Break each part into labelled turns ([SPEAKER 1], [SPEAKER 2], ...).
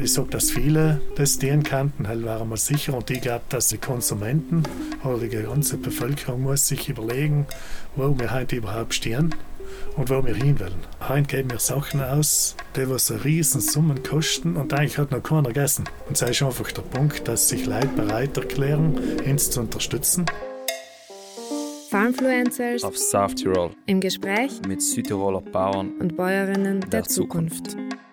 [SPEAKER 1] Ich sage, dass viele das dienen könnten, halt wären wir sicher. Und ich glaube, dass die Konsumenten oder die ganze Bevölkerung muss sich überlegen, wo wir heute überhaupt stehen und wo wir hin wollen. Heute geben wir Sachen aus, die was riesen Summen kosten und eigentlich hat noch keiner gegessen. Und das ist einfach der Punkt, dass sich Leute bereit erklären, uns zu unterstützen.
[SPEAKER 2] Farmfluencers
[SPEAKER 3] auf South Tirol
[SPEAKER 2] im Gespräch
[SPEAKER 3] mit Südtiroler Bauern
[SPEAKER 2] und Bäuerinnen der,
[SPEAKER 3] der
[SPEAKER 2] Zukunft. Zukunft.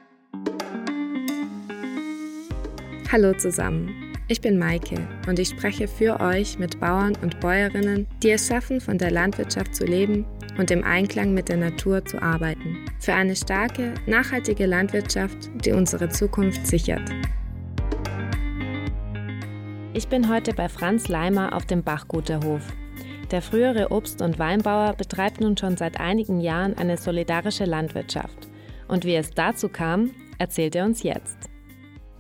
[SPEAKER 2] Hallo zusammen, ich bin Maike und ich spreche für euch mit Bauern und Bäuerinnen, die es schaffen, von der Landwirtschaft zu leben und im Einklang mit der Natur zu arbeiten. Für eine starke, nachhaltige Landwirtschaft, die unsere Zukunft sichert. Ich bin heute bei Franz Leimer auf dem Bachguterhof. Der frühere Obst- und Weinbauer betreibt nun schon seit einigen Jahren eine solidarische Landwirtschaft. Und wie es dazu kam, erzählt er uns jetzt.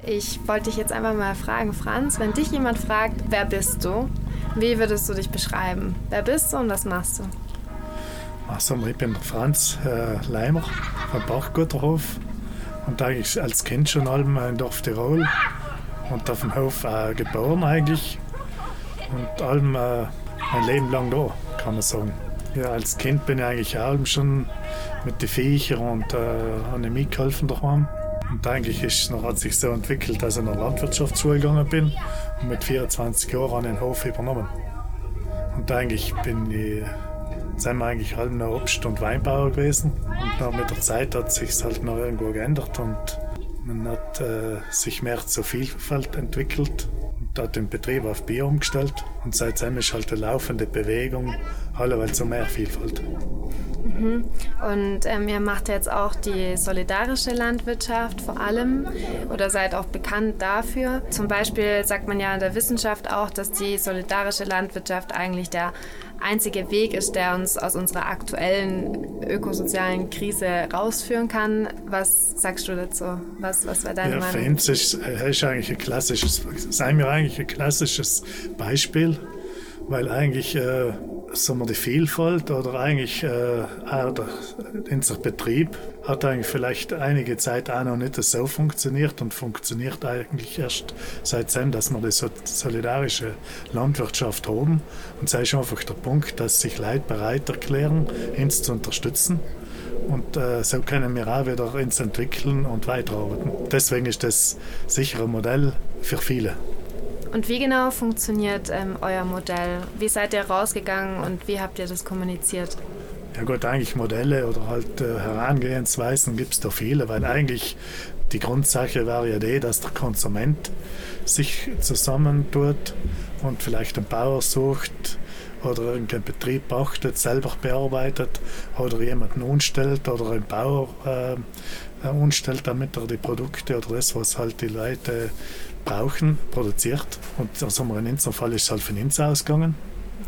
[SPEAKER 2] Ich wollte dich jetzt einfach mal fragen, Franz, wenn dich jemand fragt, wer bist du, wie würdest du dich beschreiben? Wer bist du und was machst du?
[SPEAKER 1] Also, ich bin Franz äh, Leimer vom Bachguterhof und eigentlich als Kind schon in Dorf Tirol und auf dem Hof äh, geboren eigentlich und allem äh, mein Leben lang da, kann man sagen. Ja, als Kind bin ich eigentlich allem schon mit den Viechern und äh, habe mitgeholfen daheim. Und eigentlich ist, noch, hat sich so entwickelt, dass ich in der Landwirtschaftsschule gegangen bin und mit 24 Jahren den Hof übernommen. Und eigentlich bin ich sind wir eigentlich alle noch Obst- und Weinbauer gewesen. Und dann mit der Zeit hat sich halt noch irgendwo geändert und man hat äh, sich mehr zur Vielfalt entwickelt und hat den Betrieb auf Bier umgestellt. Und seitdem ist halt eine laufende Bewegung, alle weil zu mehr Vielfalt.
[SPEAKER 2] Mhm. Und ähm, ihr macht jetzt auch die solidarische Landwirtschaft vor allem oder seid auch bekannt dafür. Zum Beispiel sagt man ja in der Wissenschaft auch, dass die solidarische Landwirtschaft eigentlich der einzige Weg ist, der uns aus unserer aktuellen ökosozialen Krise rausführen kann. Was sagst du dazu? Was, was wäre deine
[SPEAKER 1] ja,
[SPEAKER 2] Meinung?
[SPEAKER 1] Für uns ist, ist eigentlich ein klassisches, sagen wir eigentlich ein klassisches Beispiel, weil eigentlich äh, sagen wir, die Vielfalt oder eigentlich äh, auch der, unser Betrieb hat eigentlich vielleicht einige Zeit auch noch nicht so funktioniert und funktioniert eigentlich erst seitdem, dass wir die solidarische Landwirtschaft haben. Und sei ist einfach der Punkt, dass sich Leute bereit erklären, uns zu unterstützen. Und äh, so können wir auch wieder uns entwickeln und weiterarbeiten. Deswegen ist das sicher ein Modell für viele.
[SPEAKER 2] Und wie genau funktioniert ähm, euer Modell? Wie seid ihr rausgegangen und wie habt ihr das kommuniziert?
[SPEAKER 1] Ja gut, eigentlich Modelle oder halt äh, Herangehensweisen gibt es da viele, weil eigentlich die Grundsache wäre ja die, dass der Konsument sich zusammentut und vielleicht einen Bauer sucht oder irgendeinen Betrieb pachtet, selber bearbeitet oder jemanden umstellt oder einen Bauer äh, umstellt, damit er die Produkte oder das, was halt die Leute brauchen, produziert. Und also in unserem Fall ist es halt von uns ausgegangen.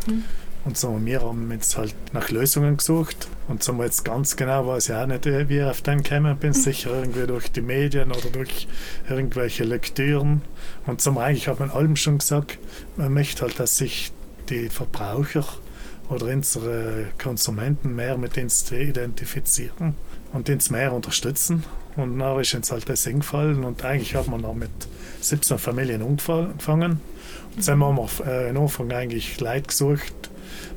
[SPEAKER 1] Mhm. Und so, wir haben jetzt halt nach Lösungen gesucht. Und so jetzt ganz genau weiß ich auch nicht, wie ich auf den gekommen bin. Mhm. Sicher irgendwie durch die Medien oder durch irgendwelche Lektüren. Und so eigentlich hat man allem schon gesagt, man möchte halt, dass sich die Verbraucher oder unsere Konsumenten mehr mit uns identifizieren und uns mehr unterstützen. Und dann ist uns halt das eingefallen und eigentlich hat man dann mit 17 Familien angefangen. Und dann haben wir äh, in Anfang eigentlich Leute gesucht,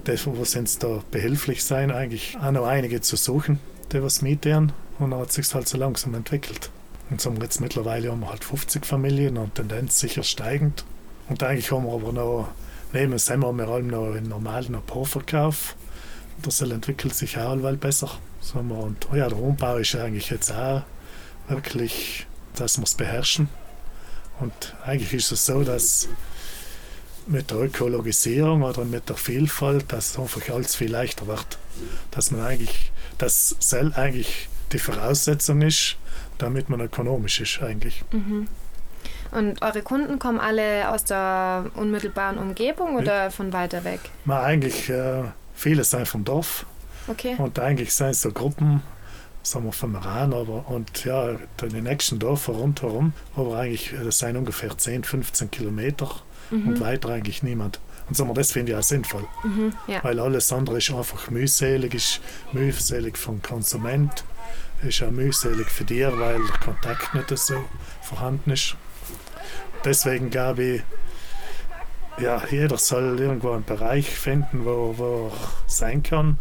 [SPEAKER 1] die uns da behilflich sein, eigentlich auch noch einige zu suchen, die was mieten. Und dann hat sich halt so langsam entwickelt. Und so haben wir jetzt mittlerweile haben wir halt 50 Familien und Tendenz sicher steigend. Und eigentlich haben wir aber noch, neben dem haben wir allem noch einen normalen Pro-Verkauf. Das entwickelt sich auch allweil besser. So und ja, der Umbau ist eigentlich jetzt auch wirklich, dass wir es beherrschen. Und eigentlich ist es so, dass mit der Ökologisierung oder mit der Vielfalt, dass einfach alles viel leichter wird. Dass man eigentlich, dass Sell eigentlich die Voraussetzung ist, damit man ökonomisch ist eigentlich.
[SPEAKER 2] Mhm. Und eure Kunden kommen alle aus der unmittelbaren Umgebung oder ja. von weiter weg?
[SPEAKER 1] Man eigentlich, äh, viele sind vom Dorf.
[SPEAKER 2] Okay.
[SPEAKER 1] Und eigentlich sind es so Gruppen, sagen wir vom Iran, aber und ja, die nächsten Dörfer rundherum, aber eigentlich, das sind ungefähr 10, 15 Kilometer mhm. und weiter eigentlich niemand. Und sagen wir, das finde ich auch sinnvoll.
[SPEAKER 2] Mhm, ja.
[SPEAKER 1] Weil alles andere ist einfach mühselig, ist mühselig vom Konsument ist ja mühselig für dich, weil der Kontakt nicht so vorhanden ist. Deswegen glaube ich, ja, jeder soll irgendwo einen Bereich finden, wo, wo er sein kann.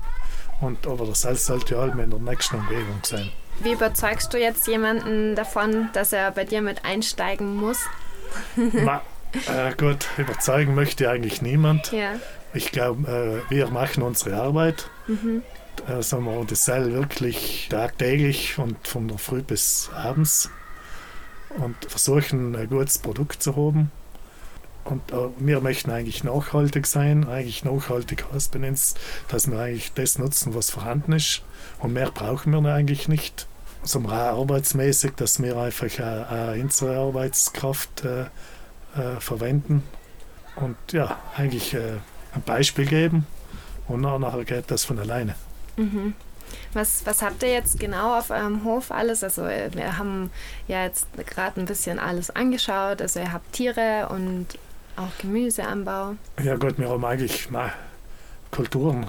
[SPEAKER 1] Und, aber das alles sollte ja in der nächsten Umgebung sein.
[SPEAKER 2] Wie überzeugst du jetzt jemanden davon, dass er bei dir mit einsteigen muss?
[SPEAKER 1] Ma, äh, gut, überzeugen möchte eigentlich niemand.
[SPEAKER 2] Ja.
[SPEAKER 1] Ich glaube, äh, wir machen unsere Arbeit. Mhm. Äh, sagen wir, das Seil wirklich tagtäglich und von der Früh bis abends und versuchen, ein gutes Produkt zu haben. Und äh, wir möchten eigentlich nachhaltig sein. Eigentlich nachhaltig heißt bei uns, dass wir eigentlich das nutzen, was vorhanden ist. Und mehr brauchen wir eigentlich nicht. So also arbeitsmäßig, dass wir einfach äh, unsere Arbeitskraft äh, äh, verwenden. Und ja, eigentlich äh, ein Beispiel geben. Und nachher geht das von alleine.
[SPEAKER 2] Mhm. Was, was habt ihr jetzt genau auf eurem Hof alles? Also äh, wir haben ja jetzt gerade ein bisschen alles angeschaut. Also ihr habt Tiere und auch Gemüseanbau.
[SPEAKER 1] Ja gut, wir haben eigentlich na, Kulturen,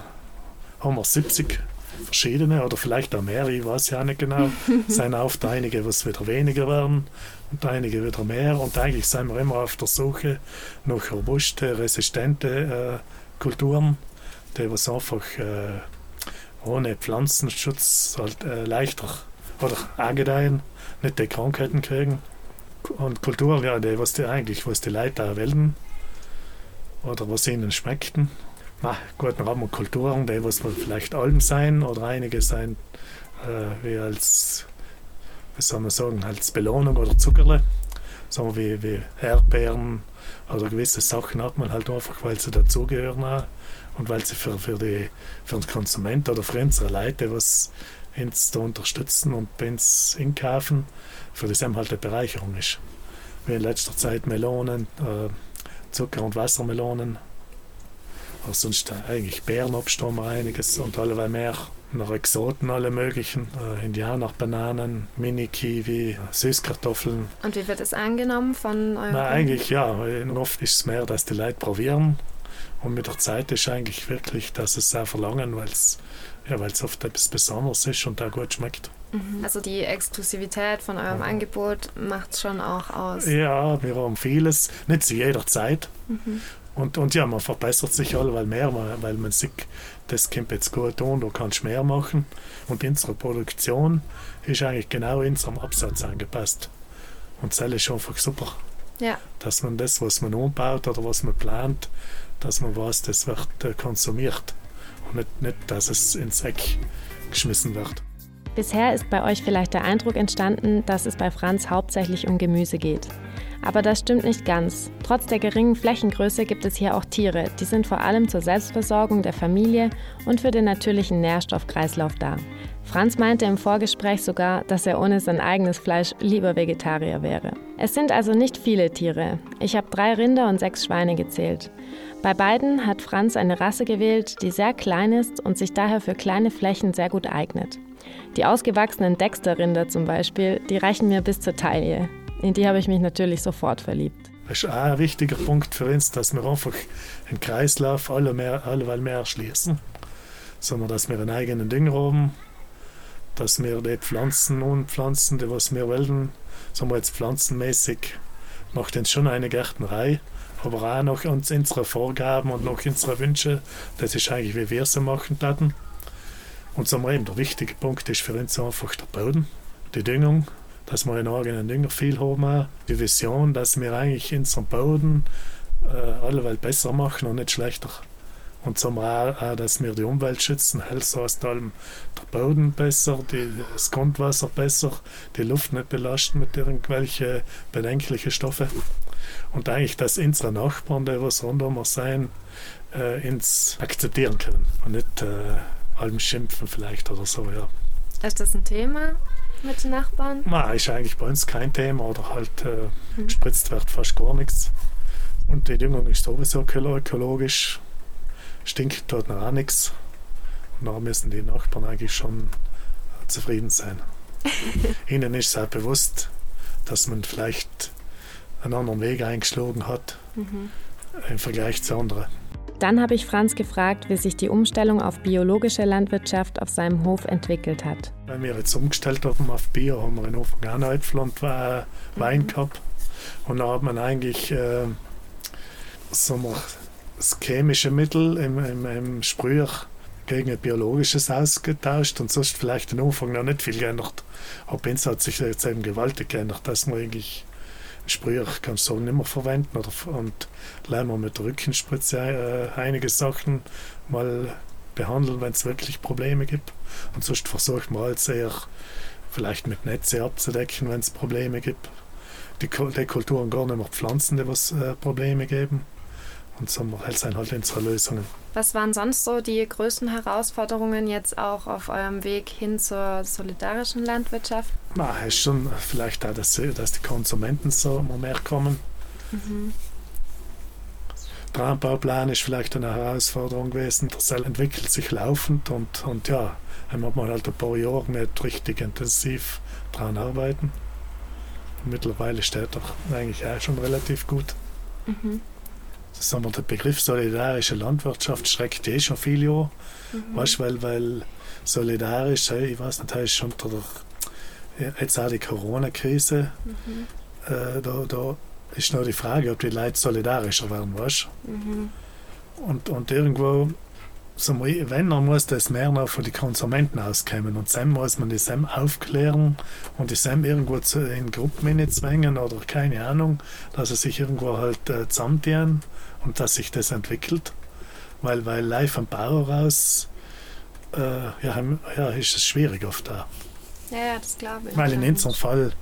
[SPEAKER 1] haben wir 70 verschiedene oder vielleicht auch mehr, ich weiß ja nicht genau. es sind oft einige, was wieder weniger werden und einige wieder mehr. Und eigentlich sind wir immer auf der Suche nach robuste, resistente äh, Kulturen, die was einfach äh, ohne Pflanzenschutz halt, äh, leichter oder angedeihen, nicht die Krankheiten kriegen. Und Kulturen, ja, die, was die eigentlich, was die Leute auch wählen oder was ihnen schmeckten. Na, gut, dann haben wir Kulturen, die was vielleicht Alm sein oder einige sein äh, wie als, wie soll man sagen, als Belohnung oder Zuckerle. Sagen wir wie, wie Erdbeeren oder gewisse Sachen hat man halt einfach, weil sie dazugehören auch und weil sie für, für, die, für den Konsument oder für unsere Leute was uns da unterstützen und bei uns einkaufen, für das eben halt eine Bereicherung ist. Wie in letzter Zeit Melonen, äh, Zucker- und Wassermelonen, aber sonst eigentlich Bärenobst haben wir einiges und alle mehr noch Exoten, alle möglichen. Äh, Indianer, Bananen, Mini-Kiwi, Süßkartoffeln.
[SPEAKER 2] Und wie wird es angenommen von euren?
[SPEAKER 1] Na, eigentlich ja. Oft ist es mehr, dass die Leute probieren und mit der Zeit ist eigentlich wirklich, dass es sehr verlangen, weil es ja, oft etwas Besonderes ist und auch gut schmeckt.
[SPEAKER 2] Mhm. Also die Exklusivität von eurem ja. Angebot macht es schon auch aus.
[SPEAKER 1] Ja, wir haben vieles, nicht zu jeder Zeit. Mhm. Und, und ja, man verbessert sich alle, weil mehr, weil man sieht, das kommt jetzt gut an, du kannst mehr machen. Und unsere Produktion ist eigentlich genau unserem Absatz angepasst. Und das ist einfach super.
[SPEAKER 2] Ja.
[SPEAKER 1] Dass man das, was man umbaut oder was man plant, dass man weiß, das wird äh, konsumiert und nicht, nicht, dass es ins Eck geschmissen wird.
[SPEAKER 4] Bisher ist bei euch vielleicht der Eindruck entstanden, dass es bei Franz hauptsächlich um Gemüse geht. Aber das stimmt nicht ganz. Trotz der geringen Flächengröße gibt es hier auch Tiere, die sind vor allem zur Selbstversorgung der Familie und für den natürlichen Nährstoffkreislauf da. Franz meinte im Vorgespräch sogar, dass er ohne sein eigenes Fleisch lieber Vegetarier wäre. Es sind also nicht viele Tiere. Ich habe drei Rinder und sechs Schweine gezählt. Bei beiden hat Franz eine Rasse gewählt, die sehr klein ist und sich daher für kleine Flächen sehr gut eignet. Die ausgewachsenen Dexter-Rinder zum Beispiel, die reichen mir bis zur Taille. In die habe ich mich natürlich sofort verliebt.
[SPEAKER 1] Das ist auch ein wichtiger Punkt für uns, dass wir einfach den Kreislauf alle mehr, alleweil mehr erschließen. Sondern dass wir einen eigenen Dünger haben, dass wir die Pflanzen und Pflanzen, die was wir wollen, sagen wir jetzt pflanzenmäßig, macht uns schon eine Gärtnerei aber auch nach uns, unsere Vorgaben und nach unseren Wünschen. Das ist eigentlich, wie wir es machen hatten. Und so eben, der wichtige Punkt ist für uns einfach der Boden, die Düngung, dass wir in eigenen Dünger viel haben. Die Vision, dass wir eigentlich unseren Boden äh, alle besser machen und nicht schlechter. Und zum auch, dass wir die Umwelt schützen, heißt aus allem der Boden besser, die, das Grundwasser besser, die Luft nicht belasten mit irgendwelchen bedenklichen Stoffen. Und eigentlich, dass unsere Nachbarn, die was rundum sein, äh, ins akzeptieren können und nicht äh, allem schimpfen vielleicht oder so, ja.
[SPEAKER 2] Ist das ein Thema mit den Nachbarn?
[SPEAKER 1] Nein, ist eigentlich bei uns kein Thema oder halt äh, gespritzt wird fast gar nichts. Und die Düngung ist sowieso ökologisch stinkt dort noch auch nichts. Und da müssen die Nachbarn eigentlich schon zufrieden sein. Ihnen ist es auch bewusst, dass man vielleicht einen anderen Weg eingeschlagen hat mhm. im Vergleich zu anderen.
[SPEAKER 4] Dann habe ich Franz gefragt, wie sich die Umstellung auf biologische Landwirtschaft auf seinem Hof entwickelt hat.
[SPEAKER 1] Wenn wir jetzt umgestellt haben auf Bio, haben wir in Anfang auch noch äh, Wein gehabt. Und da hat man eigentlich äh, so das chemische Mittel im, im, im Sprüher gegen ein biologisches ausgetauscht und sonst vielleicht am Anfang noch nicht viel geändert. Aber uns hat sich jetzt eben gewaltig geändert, dass man eigentlich Sprüher, kann sagen, nicht mehr verwenden oder, und lernen wir mit der Rückenspritze äh, einige Sachen mal behandeln, wenn es wirklich Probleme gibt. Und sonst versucht man halt sehr vielleicht mit Netze abzudecken, wenn es Probleme gibt. Die, die Kulturen gar nicht mehr pflanzen, die was äh, Probleme geben. Und so hält sein halt unsere Lösungen.
[SPEAKER 2] Was waren sonst so die größten Herausforderungen jetzt auch auf eurem Weg hin zur solidarischen Landwirtschaft?
[SPEAKER 1] Na, ist schon vielleicht auch, dass, dass die Konsumenten so mehr kommen. Mhm. Der Anbauplan ist vielleicht eine Herausforderung gewesen. Der Cell entwickelt sich laufend und, und ja, dann hat man halt ein paar Jahre nicht richtig intensiv daran arbeiten. Mittlerweile steht er eigentlich auch schon relativ gut. Mhm sagen wir, der Begriff solidarische Landwirtschaft schreckt eh schon viele Jahre. Mhm. Weißt, weil, weil solidarisch, ich weiß nicht, ist schon der, jetzt auch die Corona-Krise, mhm. äh, da, da ist noch die Frage, ob die Leute solidarischer werden, weißt mhm. und, und irgendwo, so, wenn, dann muss das mehr noch von den Konsumenten auskommen. Und dann muss man die SEM aufklären und die SEM irgendwo zu, in Gruppen zwängen oder keine Ahnung, dass sie sich irgendwo halt äh, zusammentun und dass sich das entwickelt. Weil, weil live am Bau raus äh, ja, ja, ist es schwierig oft da.
[SPEAKER 2] Ja, ja das glaube ich.
[SPEAKER 1] Weil in unserem Fall,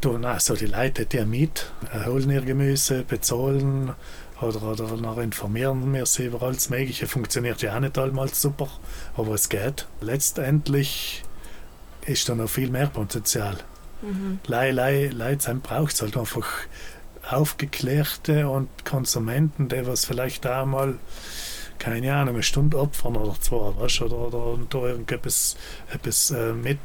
[SPEAKER 1] du, na, so die Leute, die mit, holen ihr Gemüse, bezahlen oder, oder noch informieren wir sie über alles Mögliche. Funktioniert ja auch nicht einmal super, aber es geht. Letztendlich ist da noch viel mehr Potenzial. Mhm. Lei, Lei, Leute braucht es halt einfach Aufgeklärte und Konsumenten, die was vielleicht auch mal, keine Ahnung, eine Stunde opfern oder zwei, weißt, oder, oder da irgendetwas etwas, äh, mit,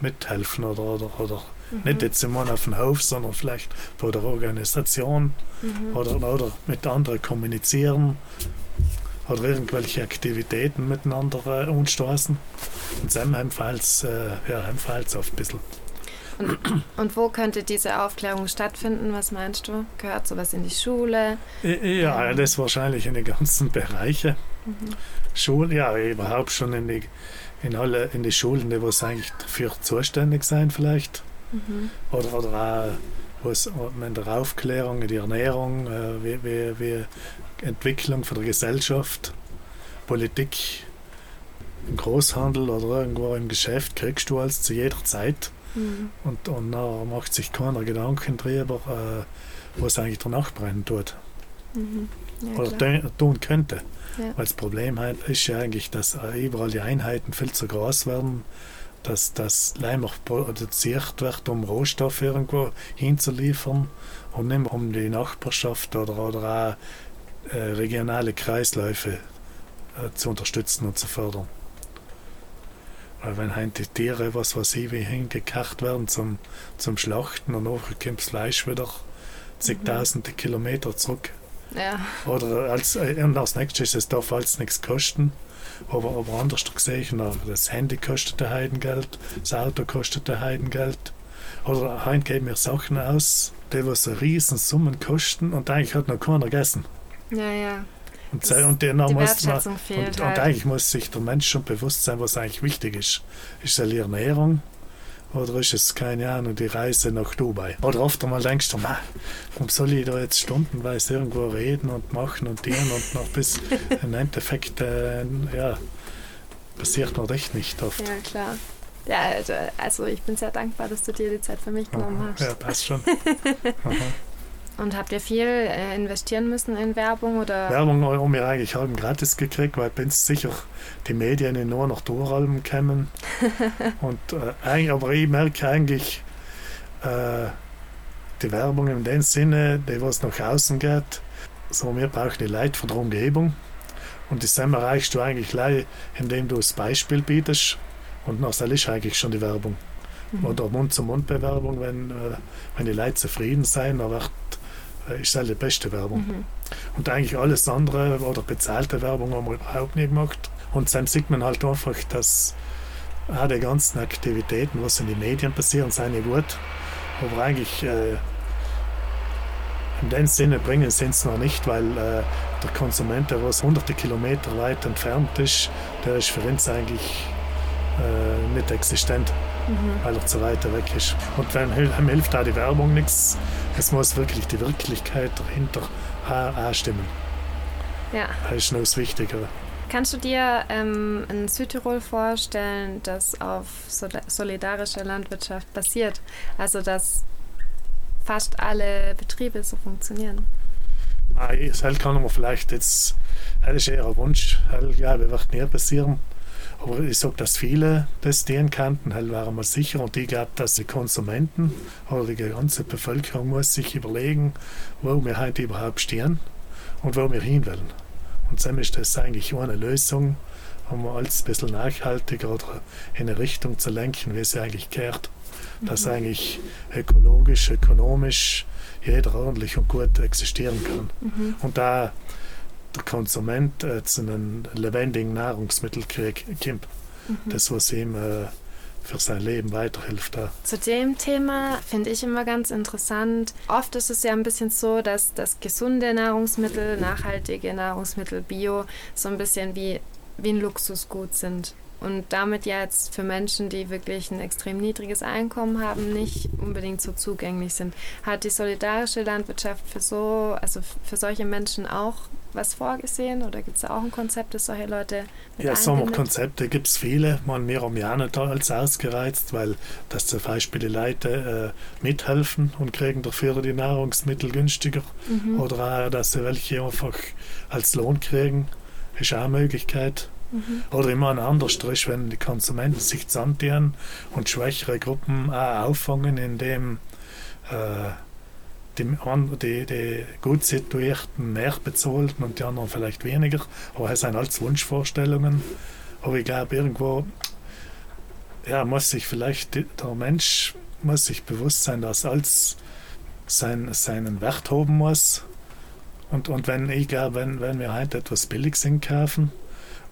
[SPEAKER 1] mithelfen oder, oder, oder mhm. nicht jetzt immer auf dem Hof, sondern vielleicht bei der Organisation mhm. oder, oder mit anderen kommunizieren oder irgendwelche Aktivitäten miteinander äh, anstoßen. Und es äh, ja, oft ein bisschen.
[SPEAKER 2] Und, und, wo könnte diese Aufklärung stattfinden? Was meinst du? Gehört sowas in die Schule?
[SPEAKER 1] Ja, ähm. das wahrscheinlich in den ganzen Bereichen. Mhm. Schulen, ja, überhaupt schon in die, in alle, in die Schulen, die was eigentlich dafür zuständig sein vielleicht. Mhm. Oder, oder auch was in der Aufklärung, in der Ernährung, äh, wie, wie, wie Entwicklung von der Gesellschaft, Politik, im Großhandel oder irgendwo im Geschäft kriegst du als zu jeder Zeit Mhm. Und, und dann macht sich keiner Gedanken darüber, äh, was eigentlich der Nachbrennen tut. Mhm. Ja, Oder tun könnte. Ja. Weil das Problem halt ist ja eigentlich, dass überall die Einheiten viel zu groß werden, dass das Leim produziert wird, um Rohstoffe irgendwo hinzuliefern und nicht mehr um die Nachbarschaft oder, oder auch äh, regionale Kreisläufe äh, zu unterstützen und zu fördern. Weil wenn die Tiere, was weiß ich, wie hingekacht werden zum, zum Schlachten und nachher kommt das Fleisch wieder zigtausende mhm. Kilometer zurück.
[SPEAKER 2] Ja.
[SPEAKER 1] Oder als, äh, und als nächstes, es darf alles nichts kosten. Aber, aber anders gesehen, das Handy kostet ein Heidengeld, das Auto kostet ein Heidengeld. Oder heute geben wir Sachen aus, die was riesen Summen kosten und eigentlich hat noch keiner gegessen.
[SPEAKER 2] Ja, ja.
[SPEAKER 1] Und, und, die muss man, und, und, eigentlich muss sich der Mensch schon bewusst sein, was eigentlich wichtig ist. Ist es die Ernährung oder ist es, keine Ahnung, die Reise nach Dubai? Oder oft einmal denkst du, warum soll ich da jetzt stundenweise irgendwo reden und machen und dienen und noch bis im Endeffekt, äh, ja, passiert noch echt nicht oft.
[SPEAKER 2] Ja, klar. Ja, also, also ich bin sehr dankbar, dass du dir die Zeit für mich genommen hast.
[SPEAKER 1] Ja, passt schon.
[SPEAKER 2] Und habt ihr viel äh, investieren müssen in Werbung? Oder?
[SPEAKER 1] Werbung haben wir eigentlich halb gratis gekriegt, weil bin sicher die Medien nur noch durchhalben kommen. und, äh, aber ich merke eigentlich, äh, die Werbung in dem Sinne, die was nach außen geht, so wir brauchen die Leute von der Umgebung. Und das erreichst du eigentlich gleich, indem du das Beispiel bietest. Und nachher ist eigentlich schon die Werbung. Mhm. Oder Mund-zu-Mund-Bewerbung, wenn, äh, wenn die Leute zufrieden sind, dann wird ist halt die beste Werbung. Mhm. Und eigentlich alles andere oder bezahlte Werbung haben wir überhaupt nicht gemacht. Und dann sieht man halt einfach, dass auch die ganzen Aktivitäten, was in den Medien passieren, sind ja gut. Aber eigentlich äh, in dem Sinne bringen sie es noch nicht, weil äh, der Konsument, der was hunderte Kilometer weit entfernt ist, der ist für uns eigentlich äh, nicht existent, mhm. weil er zu weit weg ist. Und wenn, ihm hilft da die Werbung nichts, es muss wirklich die Wirklichkeit dahinter auch, stimmen.
[SPEAKER 2] Ja.
[SPEAKER 1] Das ist noch das Wichtigere.
[SPEAKER 2] Kannst du dir ähm, in Südtirol vorstellen, dass auf solidarische Landwirtschaft basiert? Also dass fast alle Betriebe so funktionieren?
[SPEAKER 1] Das kann man vielleicht jetzt, das ist eher ein Wunsch, ja, das wird nie passieren. Aber ich sage, dass viele das stehen könnten, halt wären wir sicher. Und ich glaube, dass die Konsumenten oder die ganze Bevölkerung muss sich überlegen, wo wir heute überhaupt stehen und wo wir hinwollen. Und dann ist das eigentlich eine Lösung, um alles ein bisschen nachhaltiger oder in eine Richtung zu lenken, wie es eigentlich gehört. Dass mhm. eigentlich ökologisch, ökonomisch jeder ordentlich und gut existieren kann. Mhm. Und da der Konsument äh, zu einem lebendigen Nahrungsmittel kriegt, mhm. das was ihm äh, für sein Leben weiterhilft. Ja.
[SPEAKER 2] Zu dem Thema finde ich immer ganz interessant. Oft ist es ja ein bisschen so, dass das gesunde Nahrungsmittel, nachhaltige Nahrungsmittel, Bio, so ein bisschen wie, wie ein Luxusgut sind und damit jetzt für Menschen, die wirklich ein extrem niedriges Einkommen haben, nicht unbedingt so zugänglich sind. Hat die solidarische Landwirtschaft für so, also für solche Menschen auch was vorgesehen oder gibt es da auch ein Konzept, das solche Leute
[SPEAKER 1] mit Ja, Sommerkonzepte gibt es viele. Man, wir haben ja nicht als ausgereizt, weil das zum Beispiel die Leute äh, mithelfen und kriegen dafür die Nahrungsmittel günstiger mhm. oder auch, dass sie welche einfach als Lohn kriegen, ist auch eine Möglichkeit. Mhm. Oder immer ein anderer ist, wenn die Konsumenten sich zusammentun und schwächere Gruppen auch auffangen, indem äh, die, die, die gut situierten mehr bezahlen und die anderen vielleicht weniger. Aber es sind alles Wunschvorstellungen. Aber ich glaube, irgendwo ja, muss sich vielleicht der Mensch muss sich bewusst sein, dass alles sein, seinen Wert haben muss. Und, und wenn ich glaube, wenn, wenn wir heute etwas Billiges kaufen,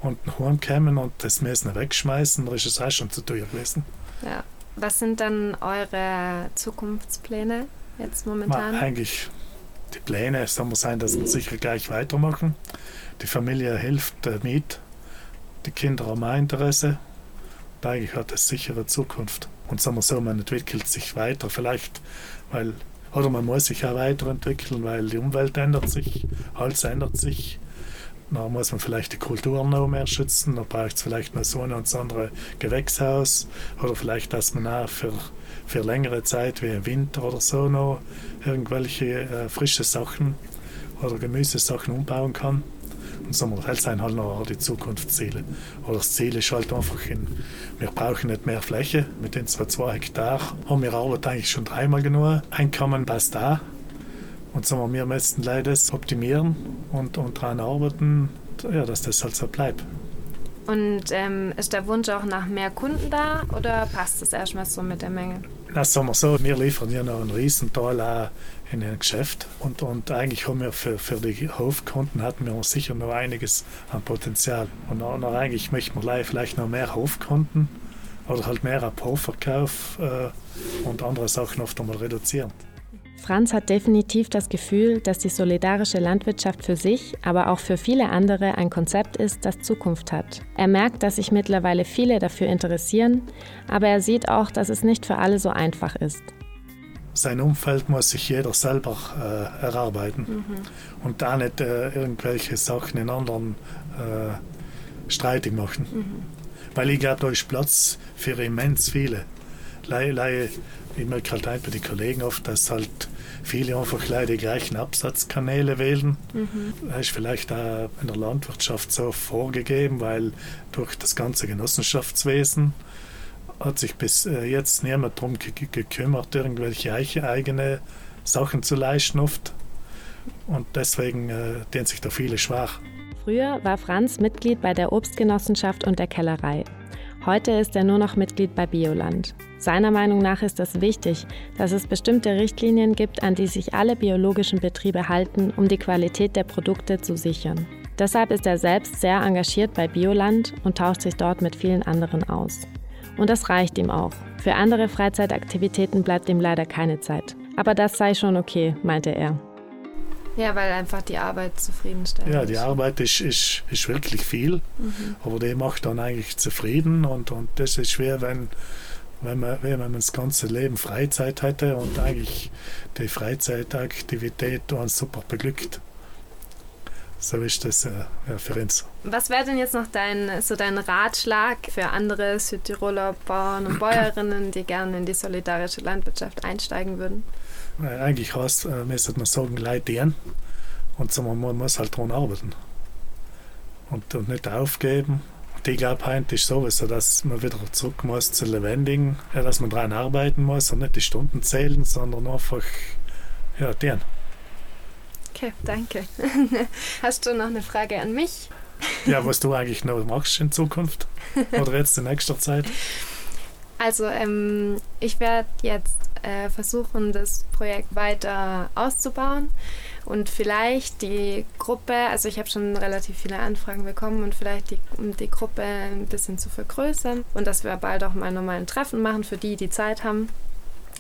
[SPEAKER 1] und heimkommen und das müssen wegschmeißen, dann ist es auch schon zu teuer gewesen.
[SPEAKER 2] Ja. Was sind dann eure Zukunftspläne jetzt momentan?
[SPEAKER 1] Ma, eigentlich die Pläne, soll wir sein, dass wir sicher gleich weitermachen. Die Familie hilft äh, mit, die Kinder haben ein Interesse. Und eigentlich hat es sichere Zukunft. Und sagen wir so, man entwickelt sich weiter, vielleicht, weil, oder man muss sich auch weiterentwickeln, weil die Umwelt ändert sich, alles ändert sich. Da muss man vielleicht die Kulturen noch mehr schützen. Da braucht es vielleicht noch so ein und das andere Gewächshaus. Oder vielleicht, dass man auch für, für längere Zeit wie im Winter oder so noch irgendwelche äh, frische Sachen oder Gemüsesachen umbauen kann. Und so das sind halt noch die Zukunftsziele. Oder das Ziel ist halt einfach, in, wir brauchen nicht mehr Fläche. Mit den zwei, zwei Hektar haben wir Arbeit eigentlich schon dreimal genug. Einkommen passt da. Und sagen wir, wir müssen leider das optimieren und, und daran arbeiten, ja, dass das halt so bleibt.
[SPEAKER 2] Und ähm, ist der Wunsch auch nach mehr Kunden da oder passt das erstmal so mit der Menge?
[SPEAKER 1] Das sagen wir so, wir liefern ja noch einen Riesenteil auch in ein Geschäft und, und eigentlich haben wir für, für die Hofkunden hatten wir sicher noch einiges an Potenzial. Und noch eigentlich möchten wir vielleicht noch mehr Hofkunden oder halt mehr ab Hofverkauf äh, und andere Sachen oft einmal reduzieren.
[SPEAKER 4] Franz hat definitiv das Gefühl, dass die solidarische Landwirtschaft für sich, aber auch für viele andere ein Konzept ist, das Zukunft hat. Er merkt, dass sich mittlerweile viele dafür interessieren, aber er sieht auch, dass es nicht für alle so einfach ist.
[SPEAKER 1] Sein Umfeld muss sich jeder selber äh, erarbeiten mhm. und da nicht äh, irgendwelche Sachen in anderen äh, streitig machen. Mhm. Weil ich glaube, da ist Platz für immens viele. Leider, ich merke halt bei den Kollegen oft, dass halt viele einfach leider die gleichen Absatzkanäle wählen. Mhm. Das ist vielleicht auch in der Landwirtschaft so vorgegeben, weil durch das ganze Genossenschaftswesen hat sich bis äh, jetzt niemand darum gekümmert, irgendwelche eigene Sachen zu leisten oft. Und deswegen äh, tun sich da viele schwach.
[SPEAKER 4] Früher war Franz Mitglied bei der Obstgenossenschaft und der Kellerei.
[SPEAKER 2] Heute ist er nur noch Mitglied bei Bioland. Seiner Meinung nach ist es wichtig, dass es bestimmte Richtlinien gibt, an die sich alle biologischen Betriebe halten, um die Qualität der Produkte zu sichern. Deshalb ist er selbst sehr engagiert bei Bioland und tauscht sich dort mit vielen anderen aus. Und das reicht ihm auch. Für andere Freizeitaktivitäten bleibt ihm leider keine Zeit. Aber das sei schon okay, meinte er.
[SPEAKER 5] Ja, weil einfach die Arbeit zufriedenstellt.
[SPEAKER 1] Ja, die Arbeit ist, ist, ist wirklich viel, mhm. aber die macht dann eigentlich zufrieden und, und das ist schwer, wenn, wenn, man, wenn man das ganze Leben Freizeit hätte und eigentlich die Freizeitaktivität uns super beglückt. So ist das äh, ja, für uns.
[SPEAKER 5] Was wäre denn jetzt noch dein, so dein Ratschlag für andere Südtiroler Bauern und Bäuerinnen, die gerne in die solidarische Landwirtschaft einsteigen würden?
[SPEAKER 1] Eigentlich heißt, äh, müsste man sagen, Leute und so, man muss halt daran arbeiten und, und nicht aufgeben. Und ich glaube, heute ist sowieso, dass man wieder zurück muss zu Lebendigen, ja, dass man daran arbeiten muss und nicht die Stunden zählen, sondern einfach ja, den.
[SPEAKER 5] Okay, danke. Hast du noch eine Frage an mich?
[SPEAKER 1] Ja, was du eigentlich noch machst in Zukunft oder jetzt in nächster Zeit?
[SPEAKER 5] Also ähm, ich werde jetzt äh, versuchen, das Projekt weiter auszubauen und vielleicht die Gruppe, also ich habe schon relativ viele Anfragen bekommen und vielleicht die, die Gruppe ein bisschen zu vergrößern und dass wir bald auch mal nochmal ein Treffen machen für die, die Zeit haben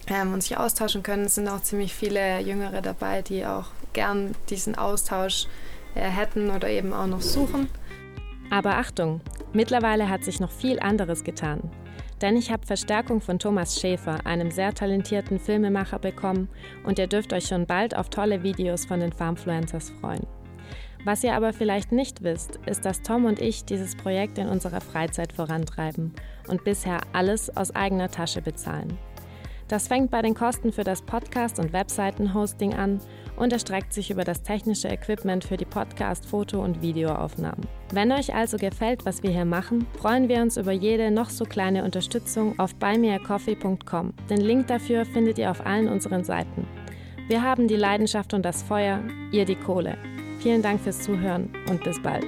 [SPEAKER 5] ähm, und sich austauschen können. Es sind auch ziemlich viele Jüngere dabei, die auch gern diesen Austausch äh, hätten oder eben auch noch suchen.
[SPEAKER 2] Aber Achtung, mittlerweile hat sich noch viel anderes getan. Denn ich habe Verstärkung von Thomas Schäfer, einem sehr talentierten Filmemacher, bekommen und ihr dürft euch schon bald auf tolle Videos von den Farmfluencers freuen. Was ihr aber vielleicht nicht wisst, ist, dass Tom und ich dieses Projekt in unserer Freizeit vorantreiben und bisher alles aus eigener Tasche bezahlen. Das fängt bei den Kosten für das Podcast- und Webseitenhosting an und erstreckt sich über das technische Equipment für die Podcast-, Foto- und Videoaufnahmen. Wenn euch also gefällt, was wir hier machen, freuen wir uns über jede noch so kleine Unterstützung auf buymeacoffee.com. Den Link dafür findet ihr auf allen unseren Seiten. Wir haben die Leidenschaft und das Feuer, ihr die Kohle. Vielen Dank fürs Zuhören und bis bald.